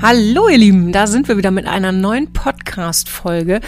Hallo ihr Lieben, da sind wir wieder mit einer neuen Podcast-Folge.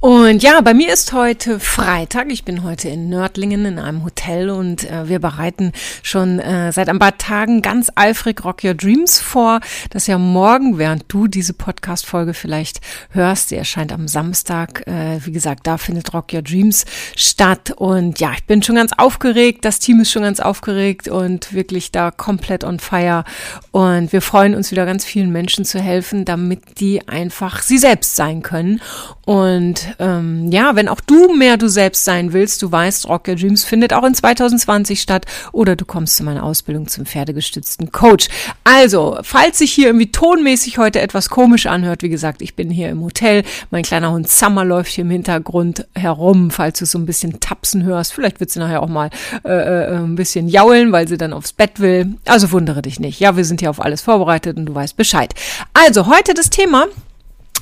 Und ja, bei mir ist heute Freitag. Ich bin heute in Nördlingen in einem Hotel und äh, wir bereiten schon äh, seit ein paar Tagen ganz eifrig Rock Your Dreams vor. Das ist ja morgen, während du diese Podcast-Folge vielleicht hörst. Sie erscheint am Samstag. Äh, wie gesagt, da findet Rock Your Dreams statt. Und ja, ich bin schon ganz aufgeregt. Das Team ist schon ganz aufgeregt und wirklich da komplett on fire. Und wir freuen uns wieder ganz vielen Menschen zu zu helfen, damit die einfach sie selbst sein können. Und ähm, ja, wenn auch du mehr du selbst sein willst, du weißt, Rock Your Dreams findet auch in 2020 statt oder du kommst zu meiner Ausbildung zum pferdegestützten Coach. Also, falls sich hier irgendwie tonmäßig heute etwas komisch anhört, wie gesagt, ich bin hier im Hotel, mein kleiner Hund Summer läuft hier im Hintergrund herum, falls du so ein bisschen tapsen hörst. Vielleicht wird sie nachher auch mal äh, äh, ein bisschen jaulen, weil sie dann aufs Bett will. Also wundere dich nicht. Ja, wir sind hier auf alles vorbereitet und du weißt Bescheid. Also, heute das Thema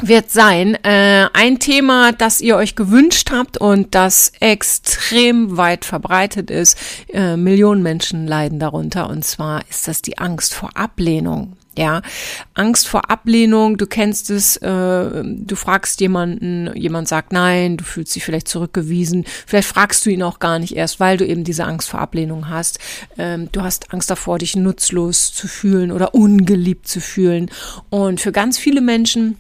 wird sein äh, ein Thema, das ihr euch gewünscht habt und das extrem weit verbreitet ist. Äh, Millionen Menschen leiden darunter und zwar ist das die Angst vor Ablehnung. Ja, Angst vor Ablehnung, du kennst es, äh, du fragst jemanden, jemand sagt nein, du fühlst dich vielleicht zurückgewiesen, vielleicht fragst du ihn auch gar nicht erst, weil du eben diese Angst vor Ablehnung hast. Ähm, du hast Angst davor, dich nutzlos zu fühlen oder ungeliebt zu fühlen. Und für ganz viele Menschen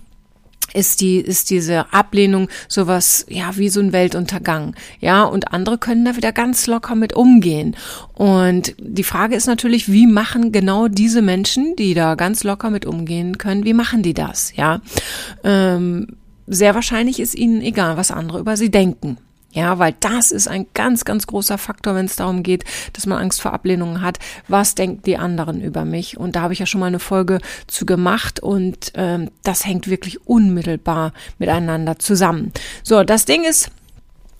ist die, ist diese Ablehnung sowas, ja, wie so ein Weltuntergang. Ja, und andere können da wieder ganz locker mit umgehen. Und die Frage ist natürlich, wie machen genau diese Menschen, die da ganz locker mit umgehen können, wie machen die das? Ja, ähm, sehr wahrscheinlich ist ihnen egal, was andere über sie denken. Ja, weil das ist ein ganz, ganz großer Faktor, wenn es darum geht, dass man Angst vor Ablehnungen hat. Was denken die anderen über mich? Und da habe ich ja schon mal eine Folge zu gemacht und ähm, das hängt wirklich unmittelbar miteinander zusammen. So, das Ding ist,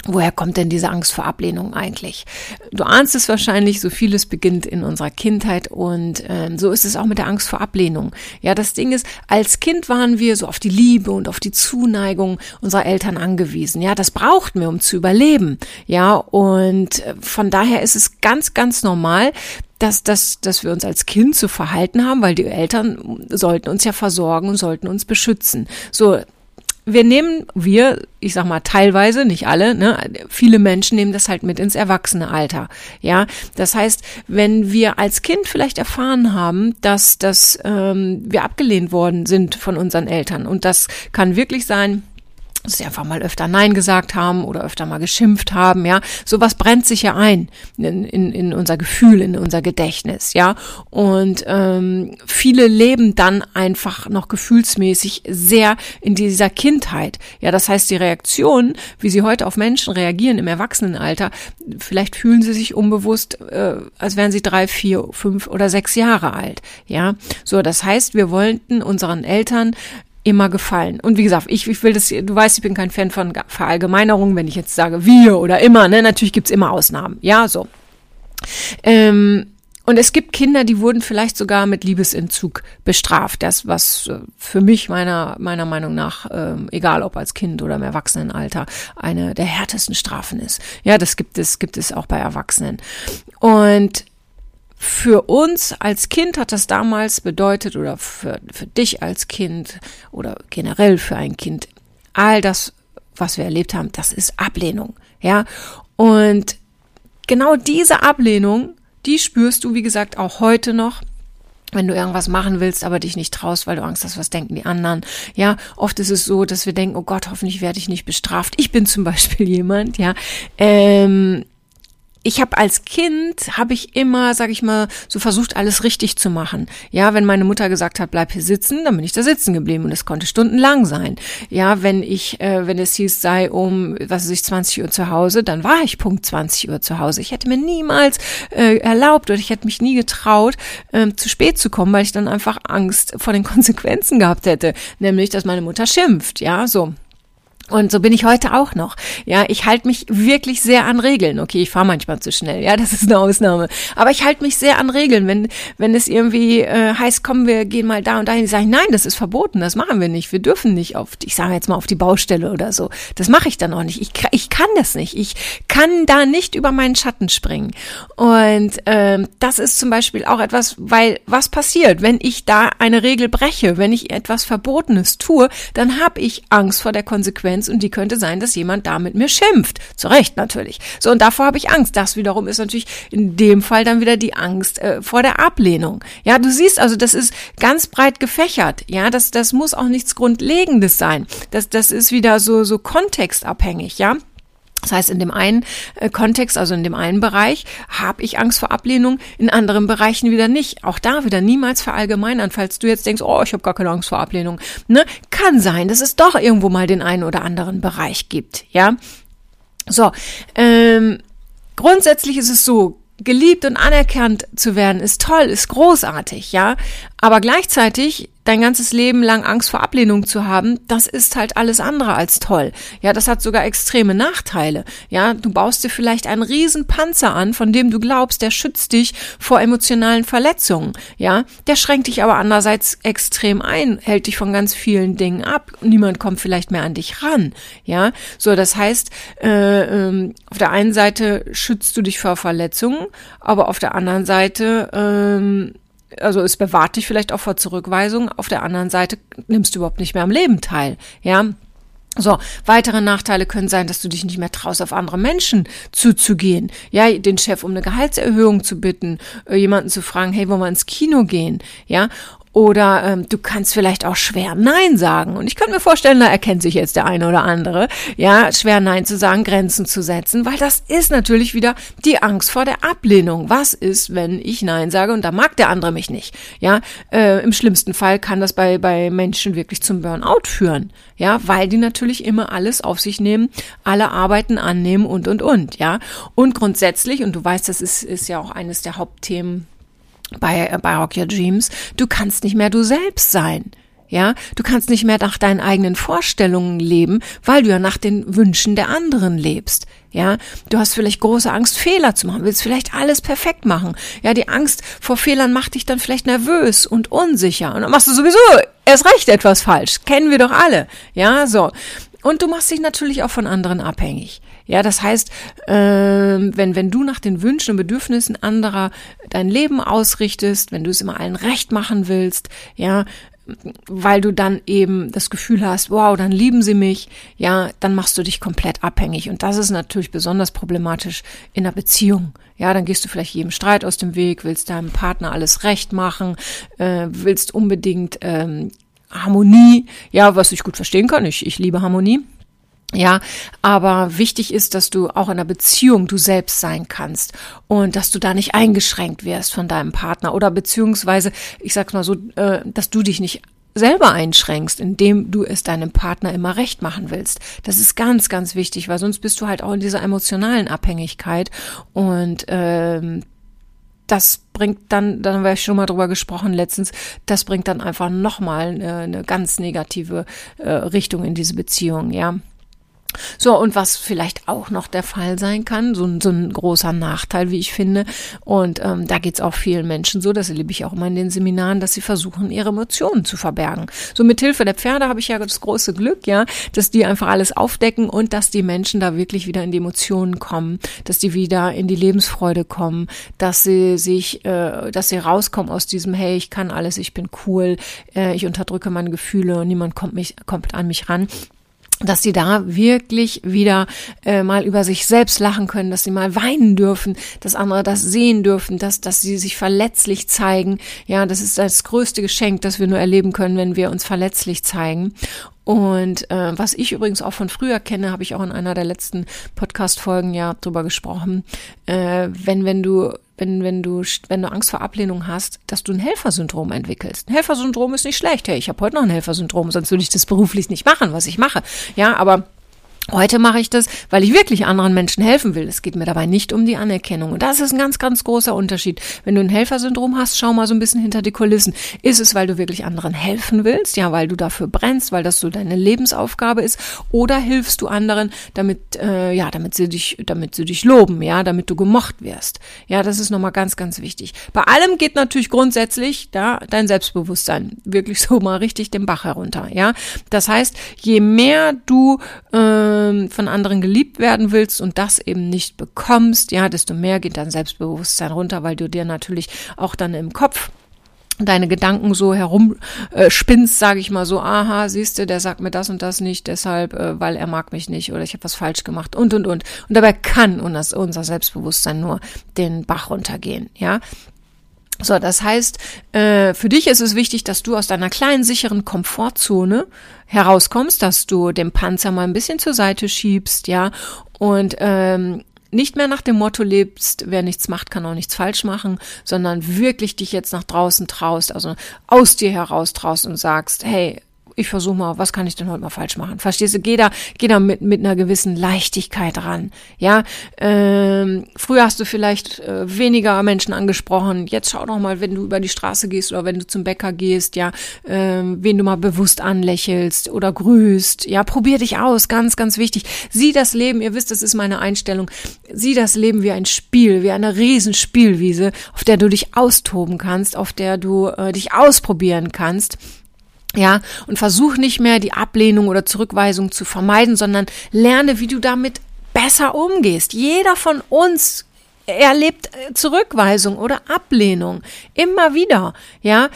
Woher kommt denn diese Angst vor Ablehnung eigentlich? Du ahnst es wahrscheinlich, so vieles beginnt in unserer Kindheit und ähm, so ist es auch mit der Angst vor Ablehnung. Ja, das Ding ist, als Kind waren wir so auf die Liebe und auf die Zuneigung unserer Eltern angewiesen. Ja, das brauchten wir, um zu überleben. Ja, und äh, von daher ist es ganz, ganz normal, dass, dass, dass wir uns als Kind zu verhalten haben, weil die Eltern sollten uns ja versorgen und sollten uns beschützen. So, wir nehmen, wir, ich sag mal teilweise, nicht alle, ne, viele Menschen nehmen das halt mit ins Erwachsenealter. Ja, das heißt, wenn wir als Kind vielleicht erfahren haben, dass, dass ähm, wir abgelehnt worden sind von unseren Eltern und das kann wirklich sein, dass sie einfach mal öfter Nein gesagt haben oder öfter mal geschimpft haben, ja. Sowas brennt sich ja ein in, in, in unser Gefühl, in unser Gedächtnis, ja. Und ähm, viele leben dann einfach noch gefühlsmäßig sehr in dieser Kindheit. Ja, das heißt, die Reaktion, wie sie heute auf Menschen reagieren im Erwachsenenalter, vielleicht fühlen sie sich unbewusst, äh, als wären sie drei, vier, fünf oder sechs Jahre alt. Ja, so, das heißt, wir wollten unseren Eltern immer gefallen. Und wie gesagt, ich, ich will das, du weißt, ich bin kein Fan von Verallgemeinerungen, wenn ich jetzt sage wir oder immer, ne? Natürlich gibt's immer Ausnahmen. Ja, so. Ähm, und es gibt Kinder, die wurden vielleicht sogar mit Liebesentzug bestraft. Das, was äh, für mich meiner, meiner Meinung nach, ähm, egal ob als Kind oder im Erwachsenenalter, eine der härtesten Strafen ist. Ja, das gibt es, gibt es auch bei Erwachsenen. Und für uns als Kind hat das damals bedeutet, oder für, für dich als Kind oder generell für ein Kind, all das, was wir erlebt haben, das ist Ablehnung. Ja, und genau diese Ablehnung, die spürst du, wie gesagt, auch heute noch wenn du irgendwas machen willst, aber dich nicht traust, weil du Angst hast, was denken die anderen. Ja, oft ist es so, dass wir denken, oh Gott, hoffentlich werde ich nicht bestraft. Ich bin zum Beispiel jemand, ja, ähm, ich habe als Kind habe ich immer, sag ich mal, so versucht alles richtig zu machen. Ja, wenn meine Mutter gesagt hat, bleib hier sitzen, dann bin ich da sitzen geblieben und es konnte stundenlang sein. Ja, wenn ich, äh, wenn es hieß, sei um, was weiß ich, 20 Uhr zu Hause, dann war ich Punkt 20 Uhr zu Hause. Ich hätte mir niemals äh, erlaubt oder ich hätte mich nie getraut, äh, zu spät zu kommen, weil ich dann einfach Angst vor den Konsequenzen gehabt hätte, nämlich, dass meine Mutter schimpft. Ja, so. Und so bin ich heute auch noch. Ja, ich halte mich wirklich sehr an Regeln. Okay, ich fahre manchmal zu schnell. Ja, das ist eine Ausnahme. Aber ich halte mich sehr an Regeln. Wenn wenn es irgendwie äh, heißt, kommen wir gehen mal da und dahin, sage ich nein, das ist verboten. Das machen wir nicht. Wir dürfen nicht auf, ich sage jetzt mal auf die Baustelle oder so. Das mache ich dann auch nicht. Ich ich kann das nicht. Ich kann da nicht über meinen Schatten springen. Und ähm, das ist zum Beispiel auch etwas, weil was passiert, wenn ich da eine Regel breche, wenn ich etwas Verbotenes tue, dann habe ich Angst vor der Konsequenz Konsequenz und die könnte sein, dass jemand da mit mir schimpft. Zu Recht natürlich. So, und davor habe ich Angst. Das wiederum ist natürlich in dem Fall dann wieder die Angst äh, vor der Ablehnung. Ja, du siehst also, das ist ganz breit gefächert. Ja, das, das muss auch nichts Grundlegendes sein. Das, das ist wieder so, so kontextabhängig, ja. Das heißt, in dem einen äh, Kontext, also in dem einen Bereich, habe ich Angst vor Ablehnung, in anderen Bereichen wieder nicht. Auch da wieder niemals verallgemeinern, falls du jetzt denkst, oh, ich habe gar keine Angst vor Ablehnung. Ne? Kann sein, dass es doch irgendwo mal den einen oder anderen Bereich gibt. Ja, so. Ähm, grundsätzlich ist es so, geliebt und anerkannt zu werden, ist toll, ist großartig, ja. Aber gleichzeitig dein ganzes Leben lang Angst vor Ablehnung zu haben, das ist halt alles andere als toll. Ja, das hat sogar extreme Nachteile. Ja, du baust dir vielleicht einen riesen Panzer an, von dem du glaubst, der schützt dich vor emotionalen Verletzungen. Ja, der schränkt dich aber andererseits extrem ein, hält dich von ganz vielen Dingen ab. Niemand kommt vielleicht mehr an dich ran. Ja, so, das heißt, äh, äh, auf der einen Seite schützt du dich vor Verletzungen, aber auf der anderen Seite äh, also es bewahrt dich vielleicht auch vor Zurückweisung. Auf der anderen Seite nimmst du überhaupt nicht mehr am Leben teil. Ja, so, weitere Nachteile können sein, dass du dich nicht mehr traust, auf andere Menschen zuzugehen. Ja, den Chef um eine Gehaltserhöhung zu bitten, äh, jemanden zu fragen, hey, wollen wir ins Kino gehen? Ja, oder ähm, du kannst vielleicht auch schwer Nein sagen. Und ich könnte mir vorstellen, da erkennt sich jetzt der eine oder andere, ja, schwer Nein zu sagen, Grenzen zu setzen, weil das ist natürlich wieder die Angst vor der Ablehnung. Was ist, wenn ich Nein sage und da mag der andere mich nicht? Ja, äh, im schlimmsten Fall kann das bei, bei Menschen wirklich zum Burnout führen. Ja, weil die natürlich immer alles auf sich nehmen, alle Arbeiten annehmen und, und, und, ja. Und grundsätzlich, und du weißt, das ist, ist ja auch eines der Hauptthemen bei, äh, bei Rock Your Dreams, du kannst nicht mehr du selbst sein. Ja, du kannst nicht mehr nach deinen eigenen Vorstellungen leben, weil du ja nach den Wünschen der anderen lebst. Ja, du hast vielleicht große Angst, Fehler zu machen, willst vielleicht alles perfekt machen. Ja, die Angst vor Fehlern macht dich dann vielleicht nervös und unsicher. Und dann machst du sowieso erst recht etwas falsch. Kennen wir doch alle. Ja, so. Und du machst dich natürlich auch von anderen abhängig. Ja, das heißt, äh, wenn, wenn du nach den Wünschen und Bedürfnissen anderer dein Leben ausrichtest, wenn du es immer allen recht machen willst, ja, weil du dann eben das Gefühl hast, wow, dann lieben sie mich, ja, dann machst du dich komplett abhängig. Und das ist natürlich besonders problematisch in einer Beziehung. Ja, dann gehst du vielleicht jedem Streit aus dem Weg, willst deinem Partner alles recht machen, äh, willst unbedingt ähm, Harmonie, ja, was ich gut verstehen kann. Ich, ich liebe Harmonie. Ja, aber wichtig ist, dass du auch in einer Beziehung du selbst sein kannst und dass du da nicht eingeschränkt wirst von deinem Partner oder beziehungsweise, ich sag's mal so, äh, dass du dich nicht selber einschränkst, indem du es deinem Partner immer recht machen willst. Das ist ganz, ganz wichtig, weil sonst bist du halt auch in dieser emotionalen Abhängigkeit und ähm, das bringt dann, dann haben wir schon mal drüber gesprochen letztens, das bringt dann einfach nochmal eine, eine ganz negative äh, Richtung in diese Beziehung, ja. So, und was vielleicht auch noch der Fall sein kann, so, so ein großer Nachteil, wie ich finde, und ähm, da geht's auch vielen Menschen so, das erlebe ich auch immer in den Seminaren, dass sie versuchen, ihre Emotionen zu verbergen. So mit Hilfe der Pferde habe ich ja das große Glück, ja, dass die einfach alles aufdecken und dass die Menschen da wirklich wieder in die Emotionen kommen, dass die wieder in die Lebensfreude kommen, dass sie sich, äh, dass sie rauskommen aus diesem, hey, ich kann alles, ich bin cool, äh, ich unterdrücke meine Gefühle und niemand kommt mich, kommt an mich ran dass sie da wirklich wieder äh, mal über sich selbst lachen können, dass sie mal weinen dürfen, dass andere das sehen dürfen, dass, dass sie sich verletzlich zeigen. Ja, das ist das größte Geschenk, das wir nur erleben können, wenn wir uns verletzlich zeigen. Und äh, was ich übrigens auch von früher kenne, habe ich auch in einer der letzten Podcast-Folgen ja drüber gesprochen. Äh, wenn, wenn du wenn, wenn du, wenn du Angst vor Ablehnung hast, dass du ein Helfersyndrom entwickelst. Ein Helfersyndrom ist nicht schlecht. Hey, ich habe heute noch ein Helfersyndrom, sonst würde ich das beruflich nicht machen, was ich mache. Ja, aber Heute mache ich das, weil ich wirklich anderen Menschen helfen will. Es geht mir dabei nicht um die Anerkennung. Und das ist ein ganz, ganz großer Unterschied. Wenn du ein Helfersyndrom hast, schau mal so ein bisschen hinter die Kulissen. Ist es, weil du wirklich anderen helfen willst? Ja, weil du dafür brennst, weil das so deine Lebensaufgabe ist? Oder hilfst du anderen, damit, äh, ja, damit sie dich, damit sie dich loben, ja, damit du gemocht wirst? Ja, das ist nochmal ganz, ganz wichtig. Bei allem geht natürlich grundsätzlich da dein Selbstbewusstsein wirklich so mal richtig den Bach herunter, ja. Das heißt, je mehr du, äh, ähm, von anderen geliebt werden willst und das eben nicht bekommst, ja, desto mehr geht dein Selbstbewusstsein runter, weil du dir natürlich auch dann im Kopf deine Gedanken so herumspinnst, äh, sage ich mal so, aha, siehst du, der sagt mir das und das nicht, deshalb, äh, weil er mag mich nicht oder ich habe was falsch gemacht und und und. Und dabei kann unser, unser Selbstbewusstsein nur den Bach runtergehen, ja. So, das heißt, äh, für dich ist es wichtig, dass du aus deiner kleinen, sicheren Komfortzone herauskommst, dass du den Panzer mal ein bisschen zur Seite schiebst, ja, und ähm, nicht mehr nach dem Motto lebst, wer nichts macht, kann auch nichts falsch machen, sondern wirklich dich jetzt nach draußen traust, also aus dir heraus traust und sagst, hey, ich versuche mal, was kann ich denn heute mal falsch machen? Verstehst du? Geh da, geh da mit, mit einer gewissen Leichtigkeit ran. Ja, ähm, früher hast du vielleicht äh, weniger Menschen angesprochen. Jetzt schau doch mal, wenn du über die Straße gehst oder wenn du zum Bäcker gehst, ja, ähm, wen du mal bewusst anlächelst oder grüßt. Ja, probier dich aus, ganz, ganz wichtig. Sieh das Leben, ihr wisst, das ist meine Einstellung. Sieh das Leben wie ein Spiel, wie eine Riesenspielwiese, auf der du dich austoben kannst, auf der du äh, dich ausprobieren kannst. Ja, und versuch nicht mehr die Ablehnung oder Zurückweisung zu vermeiden, sondern lerne, wie du damit besser umgehst. Jeder von uns erlebt äh, Zurückweisung oder Ablehnung immer wieder. Ja,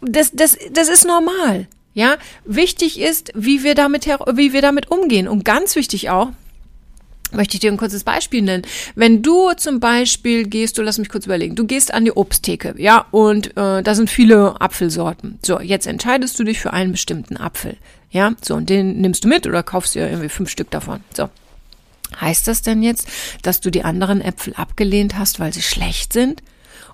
das, das, das ist normal. Ja, wichtig ist, wie wir damit, wie wir damit umgehen. Und ganz wichtig auch, möchte ich dir ein kurzes Beispiel nennen. Wenn du zum Beispiel gehst, du lass mich kurz überlegen, du gehst an die Obsttheke, ja, und äh, da sind viele Apfelsorten. So, jetzt entscheidest du dich für einen bestimmten Apfel, ja, so, und den nimmst du mit oder kaufst dir irgendwie fünf Stück davon. So. Heißt das denn jetzt, dass du die anderen Äpfel abgelehnt hast, weil sie schlecht sind?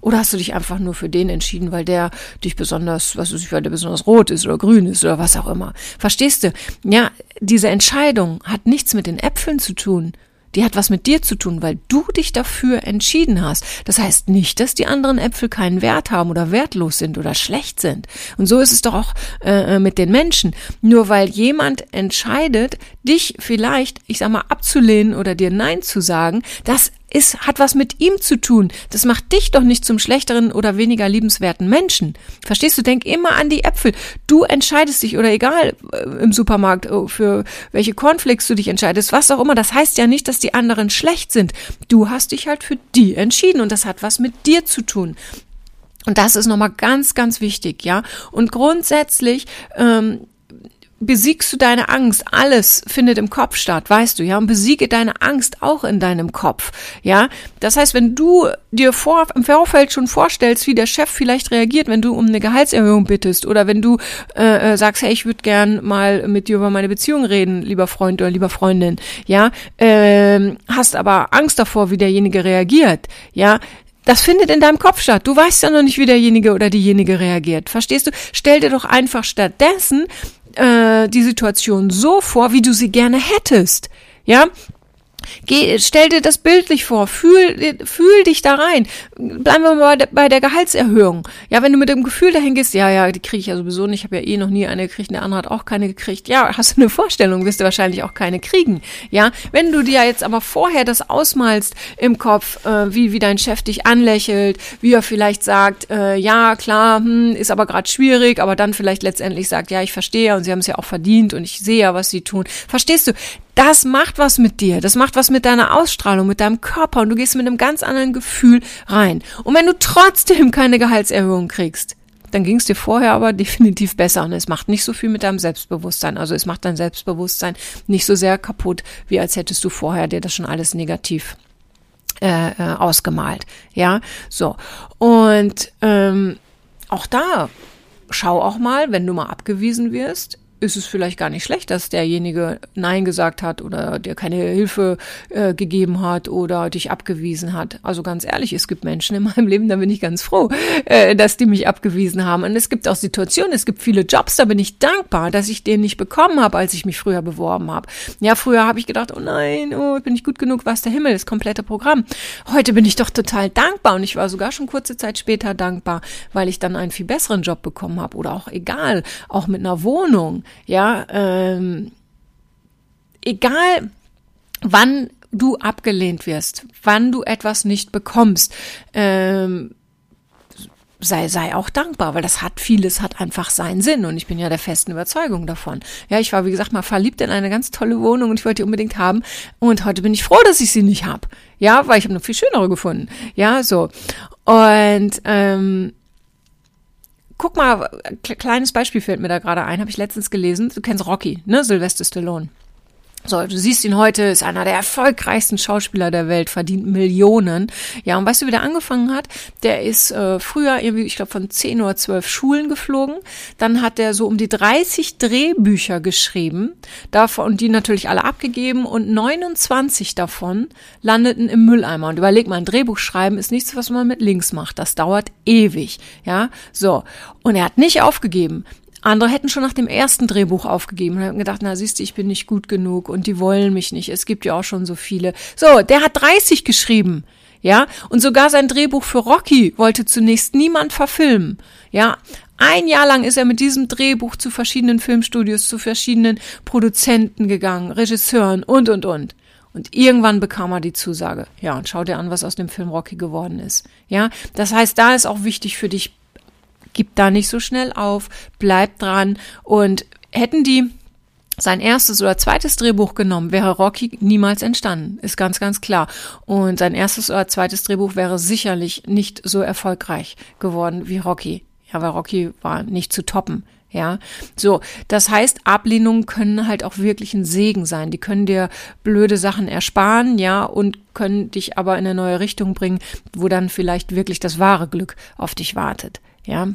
Oder hast du dich einfach nur für den entschieden, weil der dich besonders, was weiß ich, weil der besonders rot ist oder grün ist oder was auch immer? Verstehst du? Ja, diese Entscheidung hat nichts mit den Äpfeln zu tun. Die hat was mit dir zu tun, weil du dich dafür entschieden hast. Das heißt nicht, dass die anderen Äpfel keinen Wert haben oder wertlos sind oder schlecht sind. Und so ist es doch auch äh, mit den Menschen. Nur weil jemand entscheidet, dich vielleicht, ich sag mal, abzulehnen oder dir Nein zu sagen, das ist, hat was mit ihm zu tun. Das macht dich doch nicht zum schlechteren oder weniger liebenswerten Menschen. Verstehst du? Denk immer an die Äpfel. Du entscheidest dich oder egal äh, im Supermarkt äh, für welche Cornflakes du dich entscheidest, was auch immer. Das heißt ja nicht, dass die anderen schlecht sind. Du hast dich halt für die entschieden und das hat was mit dir zu tun. Und das ist nochmal ganz, ganz wichtig, ja. Und grundsätzlich ähm, besiegst du deine Angst. Alles findet im Kopf statt, weißt du, ja. Und besiege deine Angst auch in deinem Kopf, ja. Das heißt, wenn du dir vor, im Vorfeld schon vorstellst, wie der Chef vielleicht reagiert, wenn du um eine Gehaltserhöhung bittest oder wenn du äh, äh sagst, hey, ich würde gern mal mit dir über meine Beziehung reden, lieber Freund oder lieber Freundin, ja, ähm, hast aber Angst davor, wie derjenige reagiert, ja, das findet in deinem Kopf statt. Du weißt ja noch nicht, wie derjenige oder diejenige reagiert. Verstehst du? Stell dir doch einfach stattdessen äh, die Situation so vor, wie du sie gerne hättest. Ja, Geh, stell dir das bildlich vor, fühl, fühl dich da rein. Bleiben wir mal bei der, Gehaltserhöhung. Ja, wenn du mit dem Gefühl dahin gehst, ja, ja, die kriege ich ja sowieso nicht, ich habe ja eh noch nie eine gekriegt, der andere hat auch keine gekriegt. Ja, hast du eine Vorstellung, wirst du wahrscheinlich auch keine kriegen. Ja, wenn du dir jetzt aber vorher das ausmalst im Kopf, äh, wie, wie dein Chef dich anlächelt, wie er vielleicht sagt, äh, ja, klar, hm, ist aber gerade schwierig, aber dann vielleicht letztendlich sagt, ja, ich verstehe und sie haben es ja auch verdient und ich sehe ja, was sie tun. Verstehst du? Das macht was mit dir. Das macht was mit deiner Ausstrahlung, mit deinem Körper und du gehst mit einem ganz anderen Gefühl rein. Und wenn du trotzdem keine Gehaltserhöhung kriegst, dann ging es dir vorher aber definitiv besser und es macht nicht so viel mit deinem Selbstbewusstsein. Also es macht dein Selbstbewusstsein nicht so sehr kaputt, wie als hättest du vorher dir das schon alles negativ äh, äh, ausgemalt. Ja, so. Und ähm, auch da, schau auch mal, wenn du mal abgewiesen wirst, ist es vielleicht gar nicht schlecht, dass derjenige Nein gesagt hat oder dir keine Hilfe äh, gegeben hat oder dich abgewiesen hat. Also ganz ehrlich, es gibt Menschen in meinem Leben, da bin ich ganz froh, äh, dass die mich abgewiesen haben. Und es gibt auch Situationen, es gibt viele Jobs, da bin ich dankbar, dass ich den nicht bekommen habe, als ich mich früher beworben habe. Ja, früher habe ich gedacht, oh nein, oh, bin ich gut genug, was der Himmel, das komplette Programm. Heute bin ich doch total dankbar und ich war sogar schon kurze Zeit später dankbar, weil ich dann einen viel besseren Job bekommen habe oder auch egal, auch mit einer Wohnung, ja, ähm, egal wann du abgelehnt wirst, wann du etwas nicht bekommst, ähm, sei, sei auch dankbar, weil das hat vieles, hat einfach seinen Sinn und ich bin ja der festen Überzeugung davon. Ja, ich war, wie gesagt, mal verliebt in eine ganz tolle Wohnung und ich wollte die unbedingt haben und heute bin ich froh, dass ich sie nicht habe. Ja, weil ich habe eine viel schönere gefunden. Ja, so. Und ähm, guck mal, kleines Beispiel fällt mir da gerade ein, habe ich letztens gelesen. Du kennst Rocky, ne? Sylvester Stallone. So, du siehst ihn heute, ist einer der erfolgreichsten Schauspieler der Welt, verdient Millionen. Ja, und weißt du, wie der angefangen hat? Der ist äh, früher irgendwie, ich glaube, von zehn oder zwölf Schulen geflogen. Dann hat er so um die 30 Drehbücher geschrieben, davon, und die natürlich alle abgegeben und 29 davon landeten im Mülleimer. Und überleg mal, ein Drehbuch schreiben ist nichts, was man mit links macht. Das dauert ewig. Ja, so. Und er hat nicht aufgegeben. Andere hätten schon nach dem ersten Drehbuch aufgegeben und hätten gedacht, na siehst du, ich bin nicht gut genug und die wollen mich nicht. Es gibt ja auch schon so viele. So, der hat 30 geschrieben. Ja, und sogar sein Drehbuch für Rocky wollte zunächst niemand verfilmen. Ja, ein Jahr lang ist er mit diesem Drehbuch zu verschiedenen Filmstudios, zu verschiedenen Produzenten gegangen, Regisseuren und, und, und. Und irgendwann bekam er die Zusage. Ja, und schau dir an, was aus dem Film Rocky geworden ist. Ja, das heißt, da ist auch wichtig für dich, gib da nicht so schnell auf, bleib dran. Und hätten die sein erstes oder zweites Drehbuch genommen, wäre Rocky niemals entstanden. Ist ganz, ganz klar. Und sein erstes oder zweites Drehbuch wäre sicherlich nicht so erfolgreich geworden wie Rocky. Ja, weil Rocky war nicht zu toppen. Ja, so. Das heißt, Ablehnungen können halt auch wirklich ein Segen sein. Die können dir blöde Sachen ersparen, ja, und können dich aber in eine neue Richtung bringen, wo dann vielleicht wirklich das wahre Glück auf dich wartet. Ja.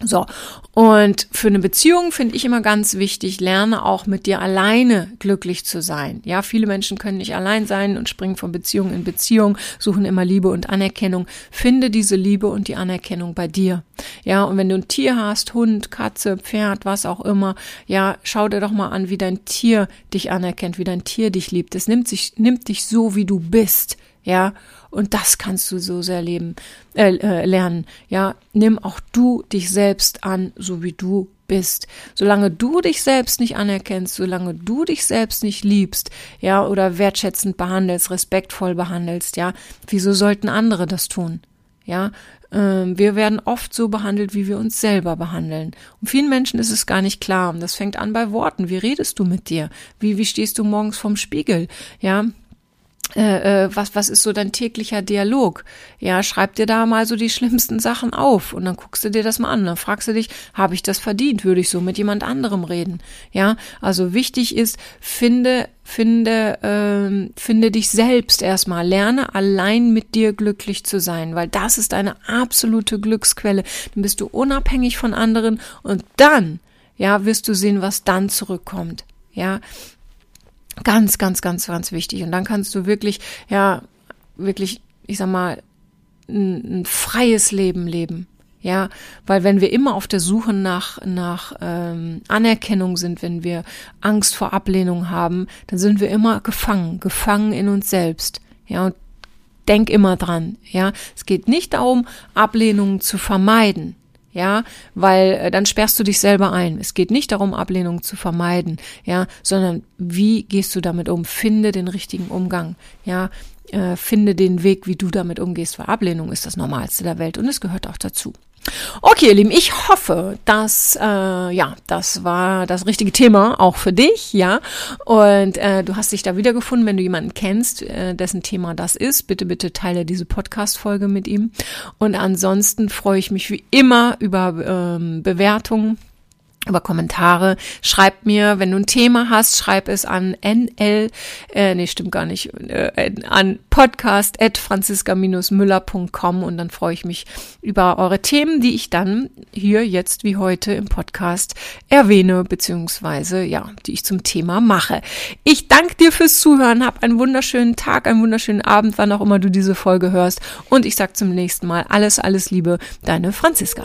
So, und für eine Beziehung finde ich immer ganz wichtig, lerne auch mit dir alleine glücklich zu sein. Ja, viele Menschen können nicht allein sein und springen von Beziehung in Beziehung, suchen immer Liebe und Anerkennung. Finde diese Liebe und die Anerkennung bei dir. Ja, und wenn du ein Tier hast, Hund, Katze, Pferd, was auch immer, ja, schau dir doch mal an, wie dein Tier dich anerkennt, wie dein Tier dich liebt. Es nimmt sich, nimmt dich so, wie du bist ja, und das kannst du so sehr leben, äh, äh, lernen, ja, nimm auch du dich selbst an, so wie du bist. Solange du dich selbst nicht anerkennst, solange du dich selbst nicht liebst, ja, oder wertschätzend behandelst, respektvoll behandelst, ja, wieso sollten andere das tun? Ja, ähm, wir werden oft so behandelt, wie wir uns selber behandeln. Und vielen Menschen ist es gar nicht klar. Und das fängt an bei Worten. Wie redest du mit dir? Wie, wie stehst du morgens vorm Spiegel? Ja, äh, äh, was, was ist so dein täglicher Dialog? Ja, schreib dir da mal so die schlimmsten Sachen auf und dann guckst du dir das mal an. Dann fragst du dich, habe ich das verdient? Würde ich so mit jemand anderem reden? Ja, also wichtig ist, finde, finde, ähm, finde dich selbst erstmal. Lerne allein mit dir glücklich zu sein, weil das ist eine absolute Glücksquelle. Dann bist du unabhängig von anderen und dann, ja, wirst du sehen, was dann zurückkommt. Ja, Ganz, ganz, ganz, ganz wichtig. Und dann kannst du wirklich, ja, wirklich, ich sag mal, ein, ein freies Leben leben. Ja, weil wenn wir immer auf der Suche nach, nach ähm, Anerkennung sind, wenn wir Angst vor Ablehnung haben, dann sind wir immer gefangen, gefangen in uns selbst. Ja, und denk immer dran. Ja, es geht nicht darum, Ablehnungen zu vermeiden ja, weil äh, dann sperrst du dich selber ein. Es geht nicht darum, Ablehnung zu vermeiden, ja, sondern wie gehst du damit um? Finde den richtigen Umgang, ja, äh, finde den Weg, wie du damit umgehst, weil Ablehnung ist das Normalste der Welt und es gehört auch dazu. Okay, ihr Lieben, ich hoffe, dass äh, ja, das war das richtige Thema auch für dich, ja. Und äh, du hast dich da wiedergefunden, wenn du jemanden kennst, äh, dessen Thema das ist. Bitte, bitte teile diese Podcast-Folge mit ihm. Und ansonsten freue ich mich wie immer über ähm, Bewertungen über Kommentare. Schreib mir, wenn du ein Thema hast, schreib es an nl, äh, nee, stimmt gar nicht, äh, an podcast at franziska-müller.com und dann freue ich mich über eure Themen, die ich dann hier jetzt wie heute im Podcast erwähne, beziehungsweise, ja, die ich zum Thema mache. Ich danke dir fürs Zuhören, hab einen wunderschönen Tag, einen wunderschönen Abend, wann auch immer du diese Folge hörst und ich sag zum nächsten Mal alles, alles Liebe, deine Franziska.